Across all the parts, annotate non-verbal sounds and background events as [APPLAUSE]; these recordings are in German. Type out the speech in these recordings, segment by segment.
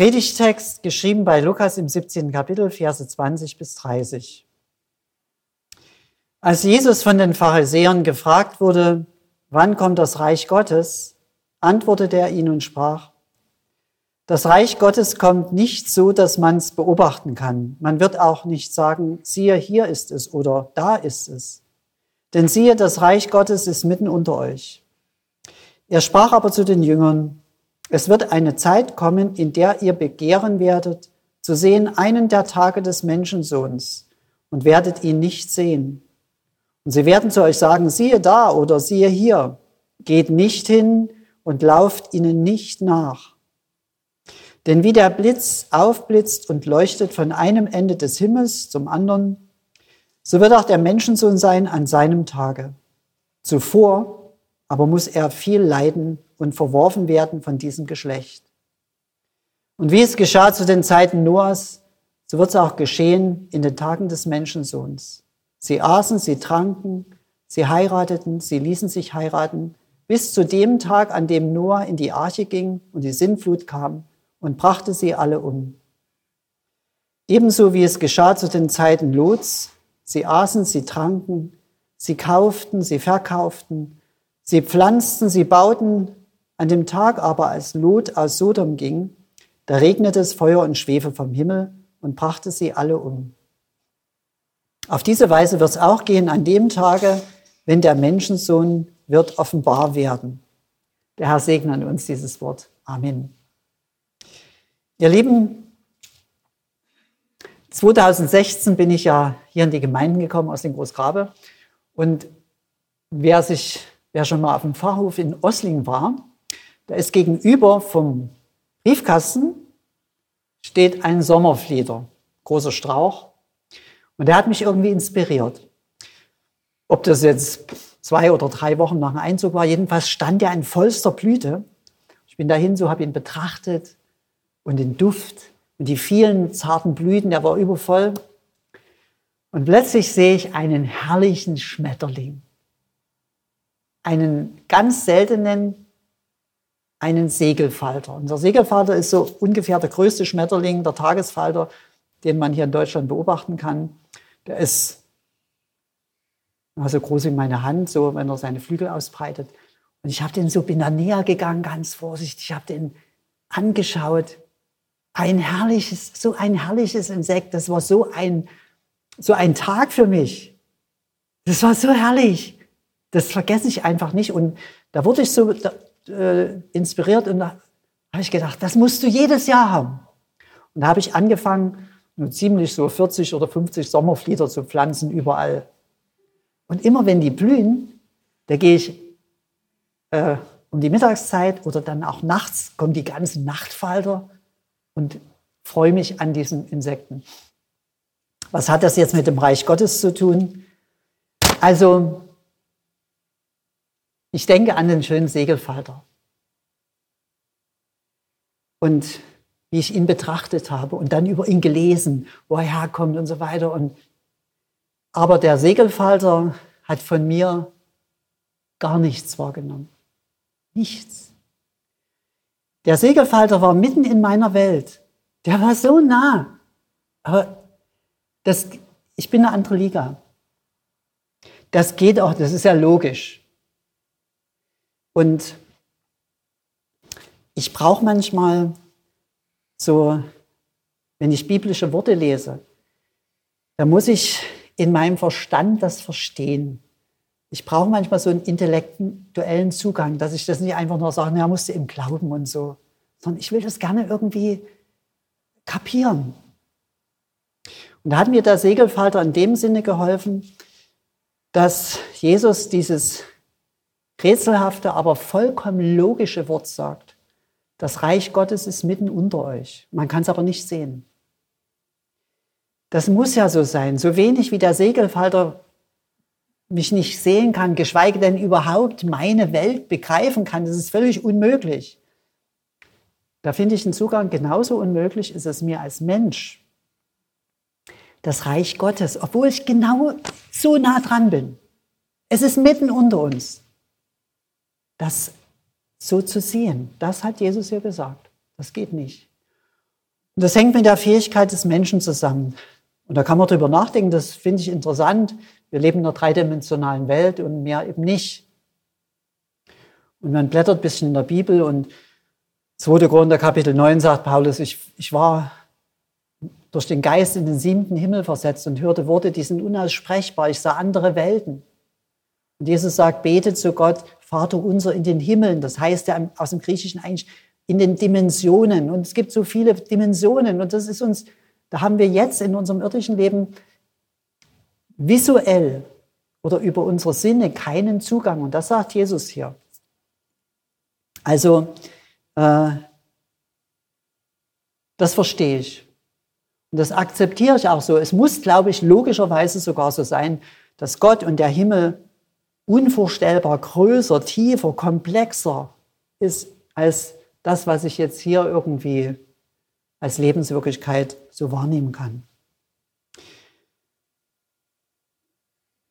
Predigtext geschrieben bei Lukas im 17. Kapitel, Verse 20 bis 30. Als Jesus von den Pharisäern gefragt wurde, wann kommt das Reich Gottes, antwortete er ihnen und sprach, das Reich Gottes kommt nicht so, dass man es beobachten kann. Man wird auch nicht sagen, siehe, hier ist es oder da ist es. Denn siehe, das Reich Gottes ist mitten unter euch. Er sprach aber zu den Jüngern, es wird eine Zeit kommen, in der ihr begehren werdet, zu sehen einen der Tage des Menschensohns und werdet ihn nicht sehen. Und sie werden zu euch sagen, siehe da oder siehe hier. Geht nicht hin und lauft ihnen nicht nach. Denn wie der Blitz aufblitzt und leuchtet von einem Ende des Himmels zum anderen, so wird auch der Menschensohn sein an seinem Tage. Zuvor aber muss er viel leiden und verworfen werden von diesem Geschlecht. Und wie es geschah zu den Zeiten Noahs, so wird es auch geschehen in den Tagen des Menschensohns. Sie aßen, sie tranken, sie heirateten, sie ließen sich heiraten, bis zu dem Tag, an dem Noah in die Arche ging und die Sintflut kam und brachte sie alle um. Ebenso wie es geschah zu den Zeiten Lots, sie aßen, sie tranken, sie kauften, sie verkauften, Sie pflanzten, sie bauten. An dem Tag aber, als Lot aus Sodom ging, da regnete es Feuer und Schwefel vom Himmel und brachte sie alle um. Auf diese Weise wird es auch gehen an dem Tage, wenn der Menschensohn wird offenbar werden. Der Herr segne an uns dieses Wort. Amen. Ihr Lieben, 2016 bin ich ja hier in die Gemeinden gekommen aus dem Großgrabe und wer sich Wer schon mal auf dem Pfarrhof in Osling war, da ist gegenüber vom Briefkasten steht ein Sommerflieder, großer Strauch. Und der hat mich irgendwie inspiriert. Ob das jetzt zwei oder drei Wochen nach dem Einzug war, jedenfalls stand er in vollster Blüte. Ich bin dahin, so habe ihn betrachtet und den Duft und die vielen zarten Blüten, der war übervoll. Und plötzlich sehe ich einen herrlichen Schmetterling einen ganz seltenen, einen Segelfalter. Und der Segelfalter ist so ungefähr der größte Schmetterling, der Tagesfalter, den man hier in Deutschland beobachten kann. Der ist so groß wie meine Hand, so wenn er seine Flügel ausbreitet. Und ich habe den so, bin da näher gegangen, ganz vorsichtig, ich habe den angeschaut. Ein herrliches, so ein herrliches Insekt. Das war so ein, so ein Tag für mich. Das war so herrlich. Das vergesse ich einfach nicht. Und da wurde ich so äh, inspiriert und da habe ich gedacht, das musst du jedes Jahr haben. Und da habe ich angefangen, nur ziemlich so 40 oder 50 Sommerflieder zu pflanzen überall. Und immer wenn die blühen, da gehe ich äh, um die Mittagszeit oder dann auch nachts, kommen die ganzen Nachtfalter und freue mich an diesen Insekten. Was hat das jetzt mit dem Reich Gottes zu tun? Also ich denke an den schönen Segelfalter. Und wie ich ihn betrachtet habe und dann über ihn gelesen, wo er herkommt und so weiter. Und aber der Segelfalter hat von mir gar nichts wahrgenommen. Nichts. Der Segelfalter war mitten in meiner Welt. Der war so nah. Aber das, ich bin eine andere Liga. Das geht auch, das ist ja logisch. Und ich brauche manchmal so, wenn ich biblische Worte lese, da muss ich in meinem Verstand das verstehen. Ich brauche manchmal so einen intellektuellen Zugang, dass ich das nicht einfach nur sage, ja, musst du im Glauben und so, sondern ich will das gerne irgendwie kapieren. Und da hat mir der Segelfalter in dem Sinne geholfen, dass Jesus dieses rätselhafte, aber vollkommen logische Wort sagt. Das Reich Gottes ist mitten unter euch. Man kann es aber nicht sehen. Das muss ja so sein. So wenig wie der Segelfalter mich nicht sehen kann, geschweige denn überhaupt meine Welt begreifen kann, das ist völlig unmöglich. Da finde ich den Zugang genauso unmöglich, ist es mir als Mensch. Das Reich Gottes, obwohl ich genau so nah dran bin. Es ist mitten unter uns das so zu sehen. Das hat Jesus ja gesagt. Das geht nicht. Und das hängt mit der Fähigkeit des Menschen zusammen. Und da kann man drüber nachdenken, das finde ich interessant. Wir leben in einer dreidimensionalen Welt und mehr eben nicht. Und man blättert ein bisschen in der Bibel und 2. Korinther Kapitel 9 sagt Paulus, ich, ich war durch den Geist in den siebten Himmel versetzt und hörte Worte, die sind unaussprechbar. Ich sah andere Welten. Und Jesus sagt, betet zu Gott, Vater unser in den Himmeln. Das heißt ja aus dem Griechischen eigentlich in den Dimensionen. Und es gibt so viele Dimensionen. Und das ist uns, da haben wir jetzt in unserem irdischen Leben visuell oder über unsere Sinne keinen Zugang. Und das sagt Jesus hier. Also, äh, das verstehe ich. Und das akzeptiere ich auch so. Es muss, glaube ich, logischerweise sogar so sein, dass Gott und der Himmel unvorstellbar größer, tiefer, komplexer ist als das, was ich jetzt hier irgendwie als Lebenswirklichkeit so wahrnehmen kann.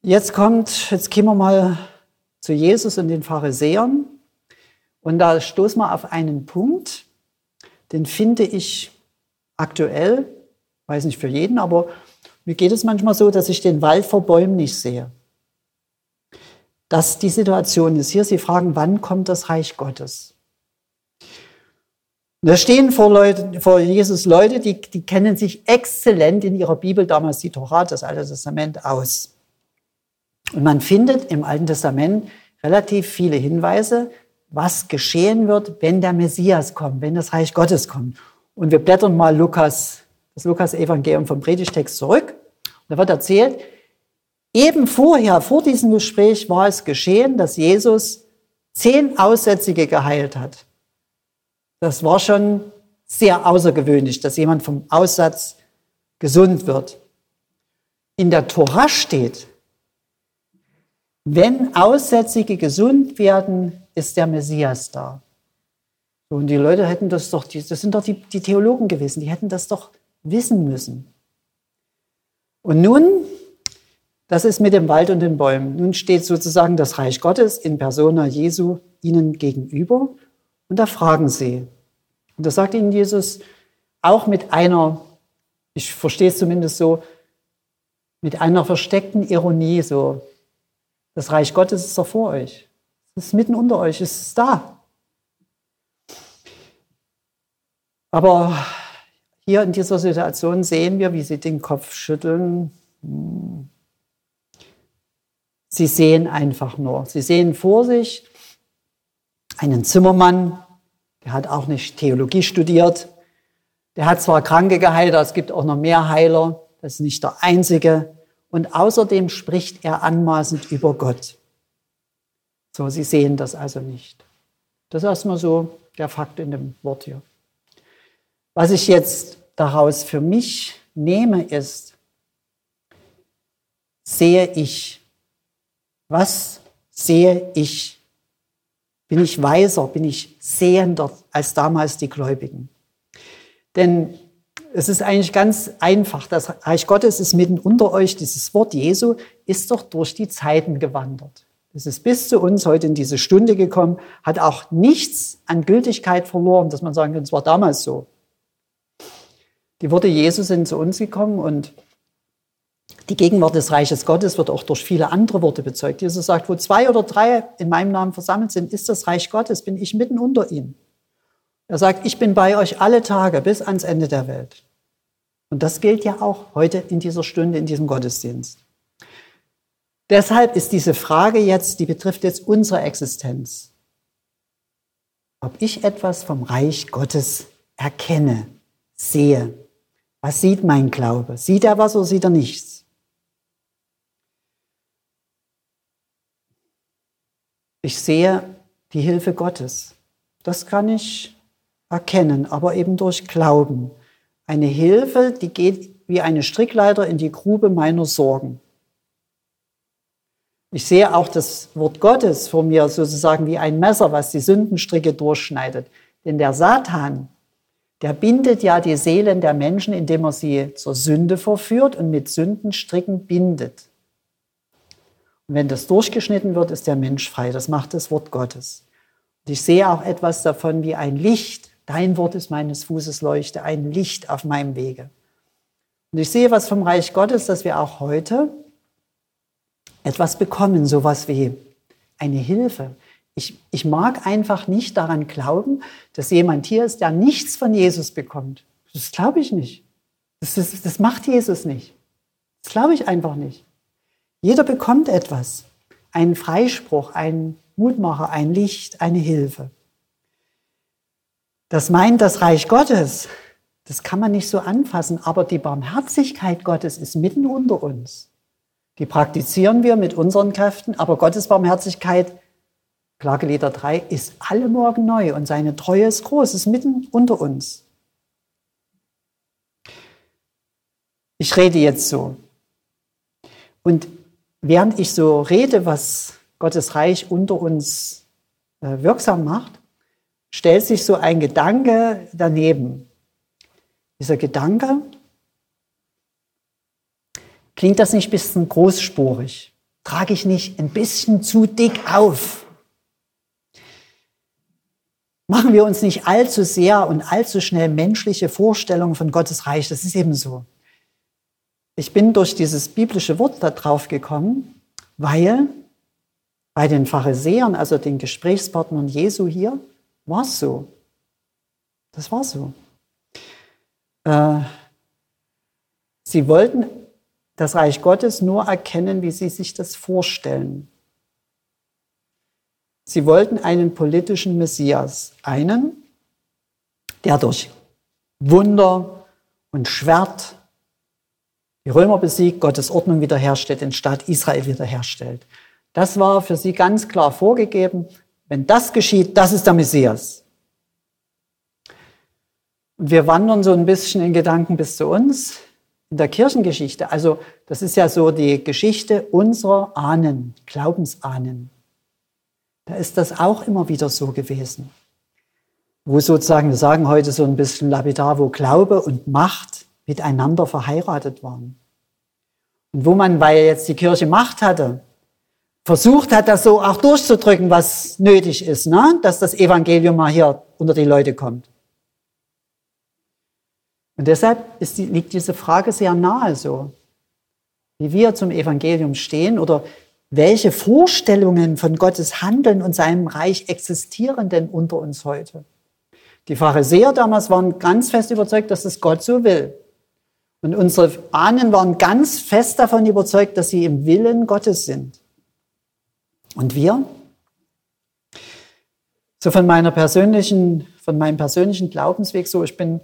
Jetzt kommt, jetzt gehen wir mal zu Jesus und den Pharisäern. Und da stoßen wir auf einen Punkt, den finde ich aktuell, weiß nicht für jeden, aber mir geht es manchmal so, dass ich den Wald vor Bäumen nicht sehe. Dass die Situation ist hier, Sie fragen, wann kommt das Reich Gottes? da stehen vor, Leute, vor Jesus Leute, die, die kennen sich exzellent in ihrer Bibel, damals die Torah, das Alte Testament, aus. Und man findet im Alten Testament relativ viele Hinweise, was geschehen wird, wenn der Messias kommt, wenn das Reich Gottes kommt. Und wir blättern mal Lukas, das Lukas-Evangelium vom Predigtext zurück. Da wird erzählt, eben vorher, vor diesem Gespräch war es geschehen, dass Jesus zehn Aussätzige geheilt hat. Das war schon sehr außergewöhnlich, dass jemand vom Aussatz gesund wird. In der Tora steht, wenn Aussätzige gesund werden, ist der Messias da. Und die Leute hätten das doch, das sind doch die, die Theologen gewesen, die hätten das doch wissen müssen. Und nun, das ist mit dem Wald und den Bäumen. Nun steht sozusagen das Reich Gottes in persona Jesu ihnen gegenüber und da fragen sie. Und da sagt ihnen Jesus auch mit einer, ich verstehe es zumindest so, mit einer versteckten Ironie so, das Reich Gottes ist doch vor euch. Es ist mitten unter euch, es ist da. Aber hier in dieser Situation sehen wir, wie sie den Kopf schütteln. Sie sehen einfach nur. Sie sehen vor sich einen Zimmermann, der hat auch nicht Theologie studiert. Der hat zwar Kranke geheilt, aber es gibt auch noch mehr Heiler. Das ist nicht der einzige. Und außerdem spricht er anmaßend über Gott. So, Sie sehen das also nicht. Das ist erstmal so der Fakt in dem Wort hier. Was ich jetzt daraus für mich nehme, ist, sehe ich, was sehe ich? Bin ich weiser, bin ich sehender als damals die Gläubigen? Denn es ist eigentlich ganz einfach. Das Reich Gottes ist mitten unter euch. Dieses Wort Jesu ist doch durch die Zeiten gewandert. Es ist bis zu uns heute in diese Stunde gekommen, hat auch nichts an Gültigkeit verloren, dass man sagen kann, es war damals so. Die Worte Jesu sind zu uns gekommen und die Gegenwart des Reiches Gottes wird auch durch viele andere Worte bezeugt. Jesus sagt, wo zwei oder drei in meinem Namen versammelt sind, ist das Reich Gottes, bin ich mitten unter ihnen. Er sagt, ich bin bei euch alle Tage bis ans Ende der Welt. Und das gilt ja auch heute in dieser Stunde, in diesem Gottesdienst. Deshalb ist diese Frage jetzt, die betrifft jetzt unsere Existenz. Ob ich etwas vom Reich Gottes erkenne, sehe. Was sieht mein Glaube? Sieht er was oder sieht er nichts? Ich sehe die Hilfe Gottes. Das kann ich erkennen, aber eben durch Glauben. Eine Hilfe, die geht wie eine Strickleiter in die Grube meiner Sorgen. Ich sehe auch das Wort Gottes vor mir sozusagen wie ein Messer, was die Sündenstricke durchschneidet. Denn der Satan, der bindet ja die Seelen der Menschen, indem er sie zur Sünde verführt und mit Sündenstricken bindet. Wenn das durchgeschnitten wird, ist der Mensch frei. Das macht das Wort Gottes. Und ich sehe auch etwas davon wie ein Licht, Dein Wort ist meines Fußes Leuchte, ein Licht auf meinem Wege. Und ich sehe was vom Reich Gottes, dass wir auch heute etwas bekommen, sowas wie eine Hilfe. Ich, ich mag einfach nicht daran glauben, dass jemand hier ist, der nichts von Jesus bekommt. Das glaube ich nicht. Das, ist, das macht Jesus nicht. Das glaube ich einfach nicht. Jeder bekommt etwas. Einen Freispruch, einen Mutmacher, ein Licht, eine Hilfe. Das meint das Reich Gottes. Das kann man nicht so anfassen, aber die Barmherzigkeit Gottes ist mitten unter uns. Die praktizieren wir mit unseren Kräften, aber Gottes Barmherzigkeit, Klagelieder 3, ist alle Morgen neu und seine Treue ist groß, ist mitten unter uns. Ich rede jetzt so. Und während ich so rede, was Gottes Reich unter uns äh, wirksam macht, stellt sich so ein Gedanke daneben. Dieser Gedanke, klingt das nicht ein bisschen großspurig? Trage ich nicht ein bisschen zu dick auf? Machen wir uns nicht allzu sehr und allzu schnell menschliche Vorstellungen von Gottes Reich. Das ist eben so. Ich bin durch dieses biblische Wort da drauf gekommen, weil bei den Pharisäern, also den Gesprächspartnern Jesu hier, war es so. Das war so. Äh, sie wollten das Reich Gottes nur erkennen, wie sie sich das vorstellen. Sie wollten einen politischen Messias, einen, der durch Wunder und Schwert die Römer besiegt, Gottes Ordnung wiederherstellt, den Staat Israel wiederherstellt. Das war für sie ganz klar vorgegeben. Wenn das geschieht, das ist der Messias. Und wir wandern so ein bisschen in Gedanken bis zu uns in der Kirchengeschichte. Also das ist ja so die Geschichte unserer Ahnen, Glaubensahnen. Da ist das auch immer wieder so gewesen. Wo sozusagen, wir sagen heute so ein bisschen lapidar, wo Glaube und Macht miteinander verheiratet waren. Und wo man, weil jetzt die Kirche Macht hatte, versucht hat, das so auch durchzudrücken, was nötig ist, ne? dass das Evangelium mal hier unter die Leute kommt. Und deshalb die, liegt diese Frage sehr nahe so, wie wir zum Evangelium stehen oder welche Vorstellungen von Gottes Handeln und seinem Reich existieren denn unter uns heute? Die Pharisäer damals waren ganz fest überzeugt, dass es Gott so will. Und unsere Ahnen waren ganz fest davon überzeugt, dass sie im Willen Gottes sind. Und wir? So von meiner persönlichen, von meinem persönlichen Glaubensweg so, ich bin,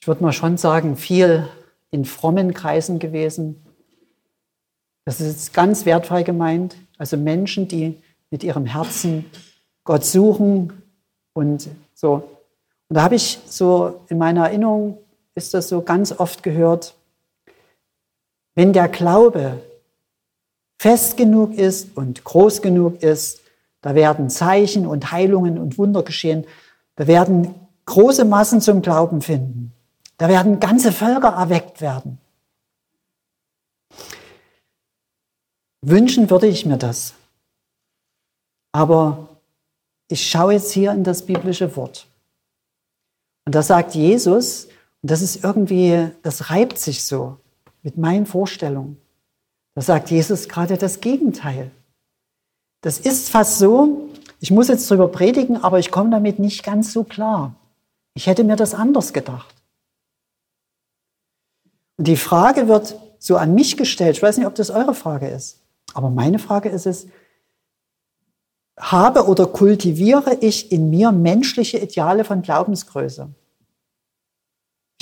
ich würde mal schon sagen, viel in frommen Kreisen gewesen. Das ist jetzt ganz wertfrei gemeint. Also Menschen, die mit ihrem Herzen Gott suchen und so. Und da habe ich so in meiner Erinnerung ist das so ganz oft gehört, wenn der Glaube fest genug ist und groß genug ist, da werden Zeichen und Heilungen und Wunder geschehen, da werden große Massen zum Glauben finden, da werden ganze Völker erweckt werden. Wünschen würde ich mir das. Aber ich schaue jetzt hier in das biblische Wort. Und da sagt Jesus, das ist irgendwie, das reibt sich so mit meinen Vorstellungen. Da sagt Jesus gerade das Gegenteil. Das ist fast so, ich muss jetzt drüber predigen, aber ich komme damit nicht ganz so klar. Ich hätte mir das anders gedacht. Und die Frage wird so an mich gestellt. Ich weiß nicht, ob das eure Frage ist. Aber meine Frage ist es, habe oder kultiviere ich in mir menschliche Ideale von Glaubensgröße?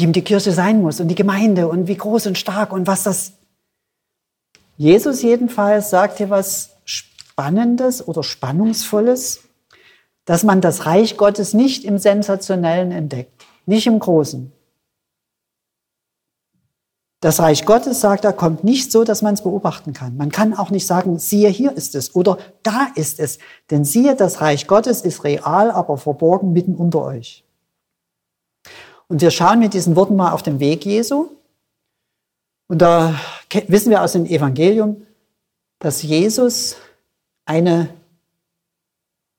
Wie die Kirche sein muss und die Gemeinde und wie groß und stark und was das. Jesus jedenfalls sagt hier was Spannendes oder Spannungsvolles, dass man das Reich Gottes nicht im Sensationellen entdeckt, nicht im Großen. Das Reich Gottes, sagt er, kommt nicht so, dass man es beobachten kann. Man kann auch nicht sagen, siehe, hier ist es oder da ist es. Denn siehe, das Reich Gottes ist real, aber verborgen mitten unter euch. Und wir schauen mit diesen Worten mal auf den Weg Jesu. Und da wissen wir aus dem Evangelium, dass Jesus eine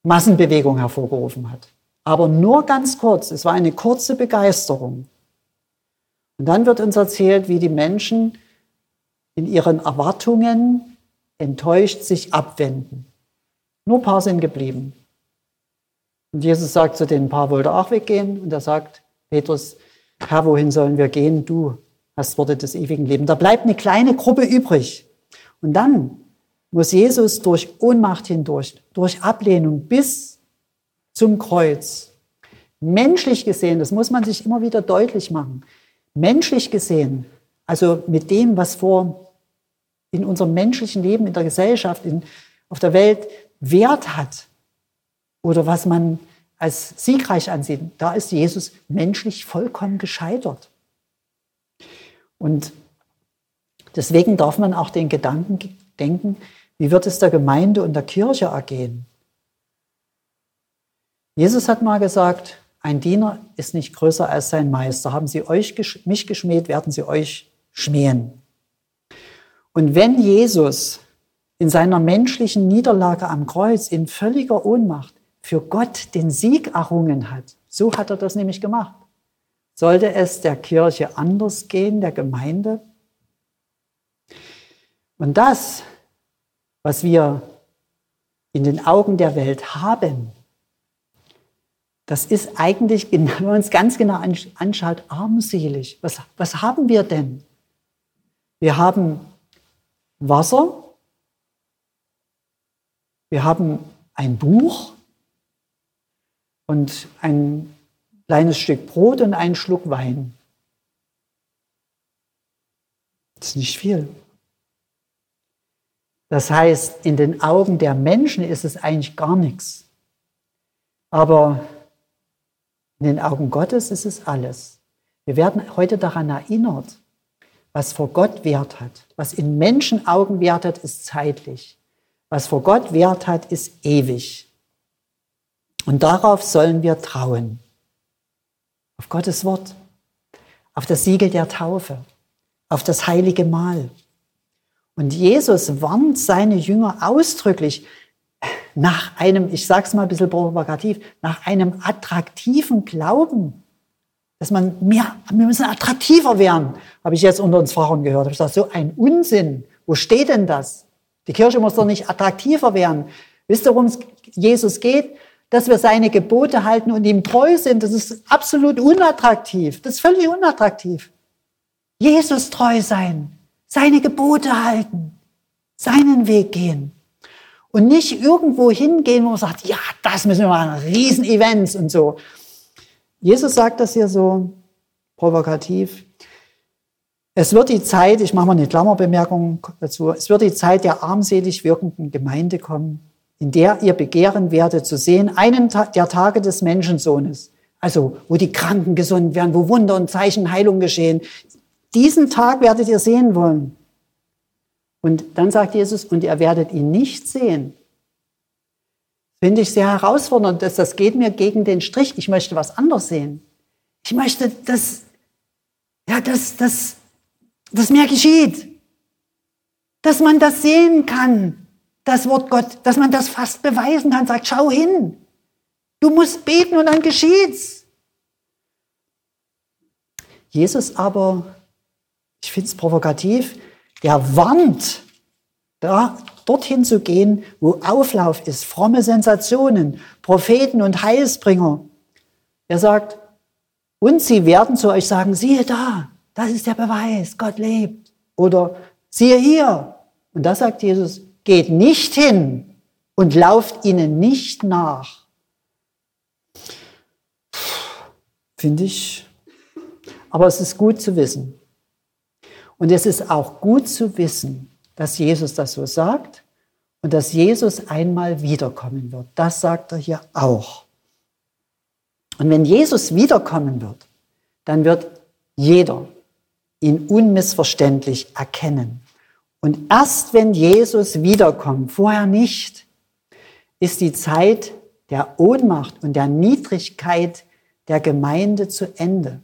Massenbewegung hervorgerufen hat. Aber nur ganz kurz. Es war eine kurze Begeisterung. Und dann wird uns erzählt, wie die Menschen in ihren Erwartungen enttäuscht sich abwenden. Nur ein paar sind geblieben. Und Jesus sagt zu den paar, wollte auch weggehen. Und er sagt, Petrus, Herr, wohin sollen wir gehen? Du hast Worte des ewigen Lebens. Da bleibt eine kleine Gruppe übrig. Und dann muss Jesus durch Ohnmacht hindurch, durch Ablehnung bis zum Kreuz, menschlich gesehen, das muss man sich immer wieder deutlich machen, menschlich gesehen, also mit dem, was vor in unserem menschlichen Leben, in der Gesellschaft, in, auf der Welt Wert hat oder was man als siegreich ansieht, da ist Jesus menschlich vollkommen gescheitert. Und deswegen darf man auch den Gedanken denken, wie wird es der Gemeinde und der Kirche ergehen? Jesus hat mal gesagt, ein Diener ist nicht größer als sein Meister. Haben sie euch, mich geschmäht, werden sie euch schmähen. Und wenn Jesus in seiner menschlichen Niederlage am Kreuz in völliger Ohnmacht für Gott den Sieg errungen hat, so hat er das nämlich gemacht. Sollte es der Kirche anders gehen, der Gemeinde? Und das, was wir in den Augen der Welt haben, das ist eigentlich, [LAUGHS] wenn man uns ganz genau anschaut, armselig. Was, was haben wir denn? Wir haben Wasser, wir haben ein Buch und ein kleines Stück Brot und einen Schluck Wein. Das ist nicht viel. Das heißt, in den Augen der Menschen ist es eigentlich gar nichts. Aber in den Augen Gottes ist es alles. Wir werden heute daran erinnert, was vor Gott Wert hat. Was in Menschen Augen Wert hat, ist zeitlich. Was vor Gott Wert hat, ist ewig. Und darauf sollen wir trauen. Auf Gottes Wort, auf das Siegel der Taufe, auf das heilige Mahl. Und Jesus warnt seine Jünger ausdrücklich nach einem, ich sage es mal ein bisschen provokativ, nach einem attraktiven Glauben. Dass man mehr, wir müssen attraktiver werden, habe ich jetzt unter uns Frauen gehört. Ich sage, so ein Unsinn. Wo steht denn das? Die Kirche muss doch nicht attraktiver werden. Wisst ihr, worum es Jesus geht? Dass wir seine Gebote halten und ihm treu sind. Das ist absolut unattraktiv. Das ist völlig unattraktiv. Jesus treu sein seine Gebote halten, seinen Weg gehen und nicht irgendwo hingehen, wo man sagt, ja, das müssen wir machen, Riesenevents und so. Jesus sagt das hier so provokativ. Es wird die Zeit, ich mache mal eine Klammerbemerkung dazu, es wird die Zeit der armselig wirkenden Gemeinde kommen, in der ihr begehren werdet zu sehen, einen der Tage des Menschensohnes. Also, wo die Kranken gesund werden, wo Wunder und Zeichen Heilung geschehen. Diesen Tag werdet ihr sehen wollen. Und dann sagt Jesus, und ihr werdet ihn nicht sehen. Finde ich sehr herausfordernd. Das, das geht mir gegen den Strich. Ich möchte was anderes sehen. Ich möchte, dass, ja, dass, dass, dass mehr geschieht. Dass man das sehen kann, das Wort Gott, dass man das fast beweisen kann, sagt, schau hin. Du musst beten und dann geschieht's. Jesus aber ich finde es provokativ, der warnt, da, dorthin zu gehen, wo Auflauf ist, fromme Sensationen, Propheten und Heilsbringer. Er sagt, und sie werden zu euch sagen, siehe da, das ist der Beweis, Gott lebt. Oder siehe hier. Und da sagt Jesus, geht nicht hin und lauft ihnen nicht nach. Finde ich. Aber es ist gut zu wissen. Und es ist auch gut zu wissen, dass Jesus das so sagt und dass Jesus einmal wiederkommen wird. Das sagt er hier auch. Und wenn Jesus wiederkommen wird, dann wird jeder ihn unmissverständlich erkennen. Und erst wenn Jesus wiederkommt, vorher nicht, ist die Zeit der Ohnmacht und der Niedrigkeit der Gemeinde zu Ende.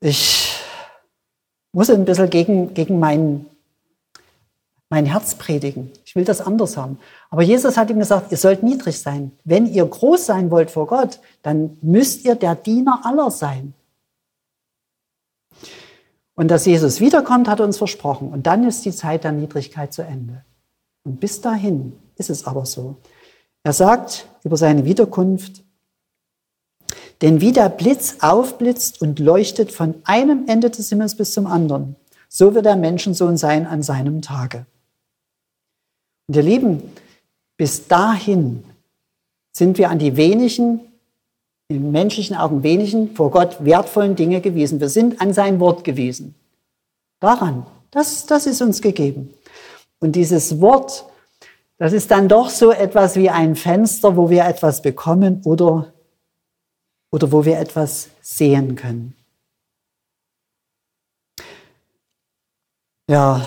Ich muss ein bisschen gegen, gegen mein, mein Herz predigen. Ich will das anders haben. Aber Jesus hat ihm gesagt, ihr sollt niedrig sein. Wenn ihr groß sein wollt vor Gott, dann müsst ihr der Diener aller sein. Und dass Jesus wiederkommt, hat er uns versprochen. Und dann ist die Zeit der Niedrigkeit zu Ende. Und bis dahin ist es aber so. Er sagt über seine Wiederkunft, denn wie der Blitz aufblitzt und leuchtet von einem Ende des Himmels bis zum anderen, so wird der Menschensohn sein an seinem Tage. Und ihr Lieben, bis dahin sind wir an die wenigen, in menschlichen Augen wenigen, vor Gott wertvollen Dinge gewiesen. Wir sind an sein Wort gewiesen. Daran, das, das ist uns gegeben. Und dieses Wort, das ist dann doch so etwas wie ein Fenster, wo wir etwas bekommen oder oder wo wir etwas sehen können. Ja,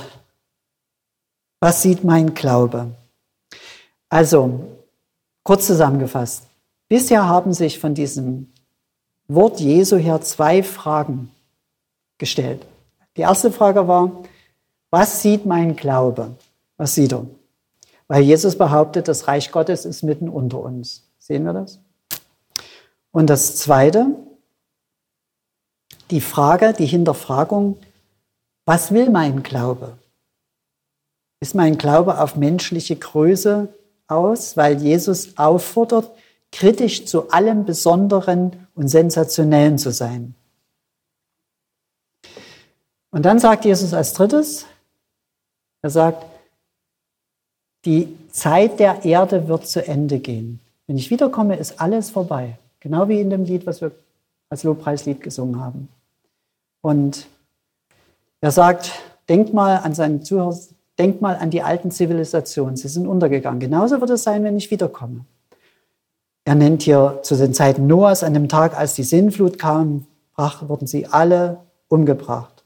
was sieht mein Glaube? Also, kurz zusammengefasst. Bisher haben sich von diesem Wort Jesu her zwei Fragen gestellt. Die erste Frage war, was sieht mein Glaube? Was sieht er? Weil Jesus behauptet, das Reich Gottes ist mitten unter uns. Sehen wir das? Und das Zweite, die Frage, die Hinterfragung, was will mein Glaube? Ist mein Glaube auf menschliche Größe aus, weil Jesus auffordert, kritisch zu allem Besonderen und Sensationellen zu sein? Und dann sagt Jesus als drittes, er sagt, die Zeit der Erde wird zu Ende gehen. Wenn ich wiederkomme, ist alles vorbei. Genau wie in dem Lied, was wir als Lobpreislied gesungen haben. Und er sagt, denkt mal an seinen Zuhörer, denkt mal an die alten Zivilisationen. Sie sind untergegangen. Genauso wird es sein, wenn ich wiederkomme. Er nennt hier zu den Zeiten Noahs, an dem Tag, als die Sinnflut kam, wurden sie alle umgebracht.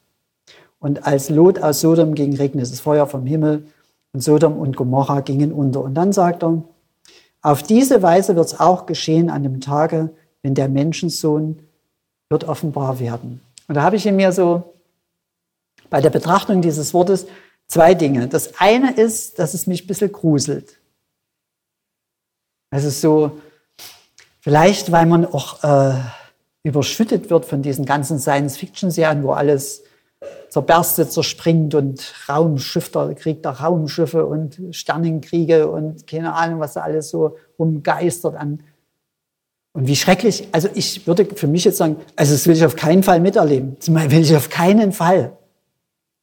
Und als Lot aus Sodom ging, regnete es Feuer vom Himmel und Sodom und Gomorra gingen unter. Und dann sagt er, auf diese Weise wird es auch geschehen an dem Tage, wenn der Menschensohn wird offenbar werden. Und da habe ich in mir so bei der Betrachtung dieses Wortes zwei Dinge. Das eine ist, dass es mich ein bisschen gruselt. Es ist so, vielleicht weil man auch äh, überschüttet wird von diesen ganzen Science-Fiction-Serien, wo alles zerberstet, zerspringt und Raumschiffer, Krieg der Raumschiffe und Sternenkriege und keine Ahnung, was da alles so rumgeistert an. Und wie schrecklich, also ich würde für mich jetzt sagen, also das will ich auf keinen Fall miterleben. Zumal will ich auf keinen Fall,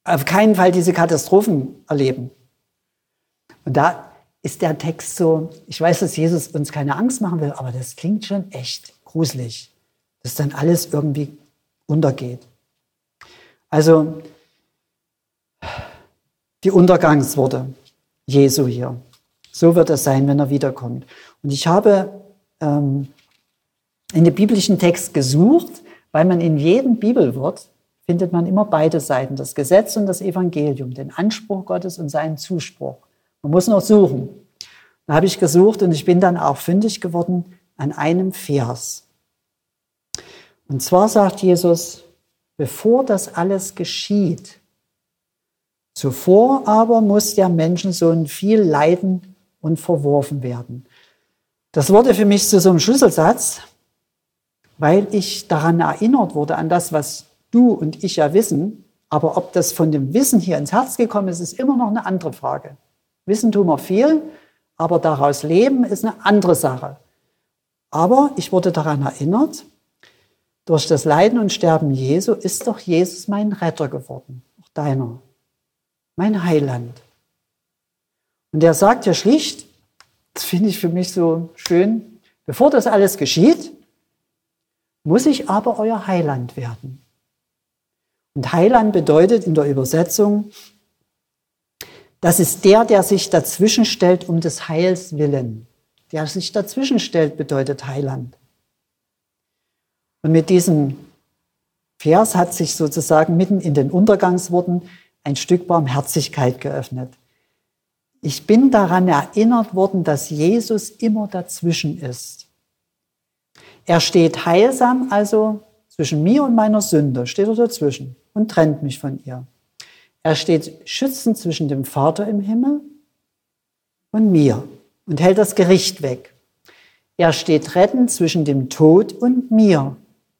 auf keinen Fall diese Katastrophen erleben. Und da ist der Text so, ich weiß, dass Jesus uns keine Angst machen will, aber das klingt schon echt gruselig, dass dann alles irgendwie untergeht. Also die Untergangsworte Jesu hier. So wird es sein, wenn er wiederkommt. Und ich habe ähm, in den biblischen Text gesucht, weil man in jedem Bibelwort findet man immer beide Seiten, das Gesetz und das Evangelium, den Anspruch Gottes und seinen Zuspruch. Man muss noch suchen. Da habe ich gesucht und ich bin dann auch fündig geworden an einem Vers. Und zwar sagt Jesus, bevor das alles geschieht. Zuvor aber muss der Menschensohn viel leiden und verworfen werden. Das wurde für mich zu so einem Schlüsselsatz, weil ich daran erinnert wurde, an das, was du und ich ja wissen. Aber ob das von dem Wissen hier ins Herz gekommen ist, ist immer noch eine andere Frage. Wissen tun wir viel, aber daraus leben ist eine andere Sache. Aber ich wurde daran erinnert, durch das Leiden und Sterben Jesu ist doch Jesus mein Retter geworden, auch deiner, mein Heiland. Und er sagt ja schlicht, das finde ich für mich so schön, bevor das alles geschieht, muss ich aber euer Heiland werden. Und Heiland bedeutet in der Übersetzung, das ist der, der sich dazwischen stellt um des Heils willen. Der sich dazwischen stellt, bedeutet Heiland. Und mit diesem Vers hat sich sozusagen mitten in den Untergangsworten ein Stück Barmherzigkeit geöffnet. Ich bin daran erinnert worden, dass Jesus immer dazwischen ist. Er steht heilsam also zwischen mir und meiner Sünde, steht er dazwischen und trennt mich von ihr. Er steht schützend zwischen dem Vater im Himmel und mir und hält das Gericht weg. Er steht rettend zwischen dem Tod und mir.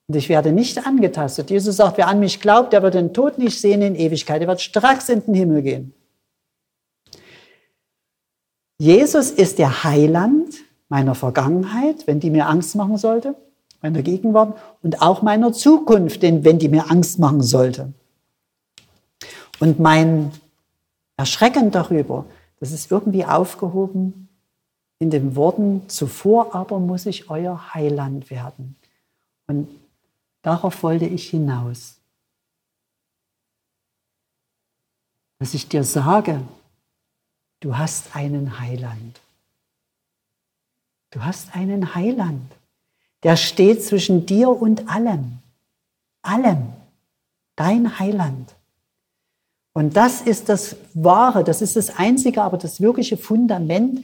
Und ich werde nicht angetastet. Jesus sagt, wer an mich glaubt, der wird den Tod nicht sehen in Ewigkeit. Er wird stracks in den Himmel gehen. Jesus ist der Heiland meiner Vergangenheit, wenn die mir Angst machen sollte, meiner Gegenwart und auch meiner Zukunft, wenn die mir Angst machen sollte. Und mein Erschrecken darüber, das ist irgendwie aufgehoben in den Worten, zuvor aber muss ich euer Heiland werden. Und darauf wollte ich hinaus. Dass ich dir sage, du hast einen Heiland. Du hast einen Heiland. Der steht zwischen dir und allem. Allem. Dein Heiland. Und das ist das Wahre, das ist das einzige, aber das wirkliche Fundament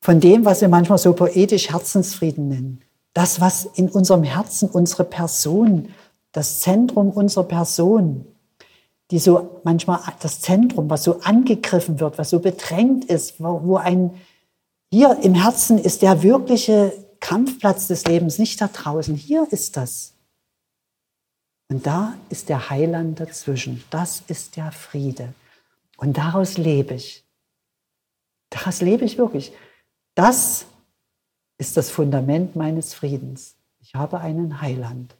von dem, was wir manchmal so poetisch Herzensfrieden nennen. Das, was in unserem Herzen unsere Person, das Zentrum unserer Person, die so manchmal das Zentrum, was so angegriffen wird, was so bedrängt ist, wo, wo ein, hier im Herzen ist der wirkliche Kampfplatz des Lebens, nicht da draußen. Hier ist das. Und da ist der Heiland dazwischen. Das ist der Friede. Und daraus lebe ich. Daraus lebe ich wirklich. Das ist das Fundament meines Friedens. Ich habe einen Heiland.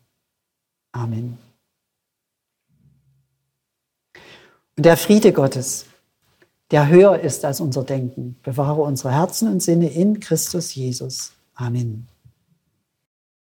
Amen. Und der Friede Gottes, der höher ist als unser Denken, bewahre unsere Herzen und Sinne in Christus Jesus. Amen.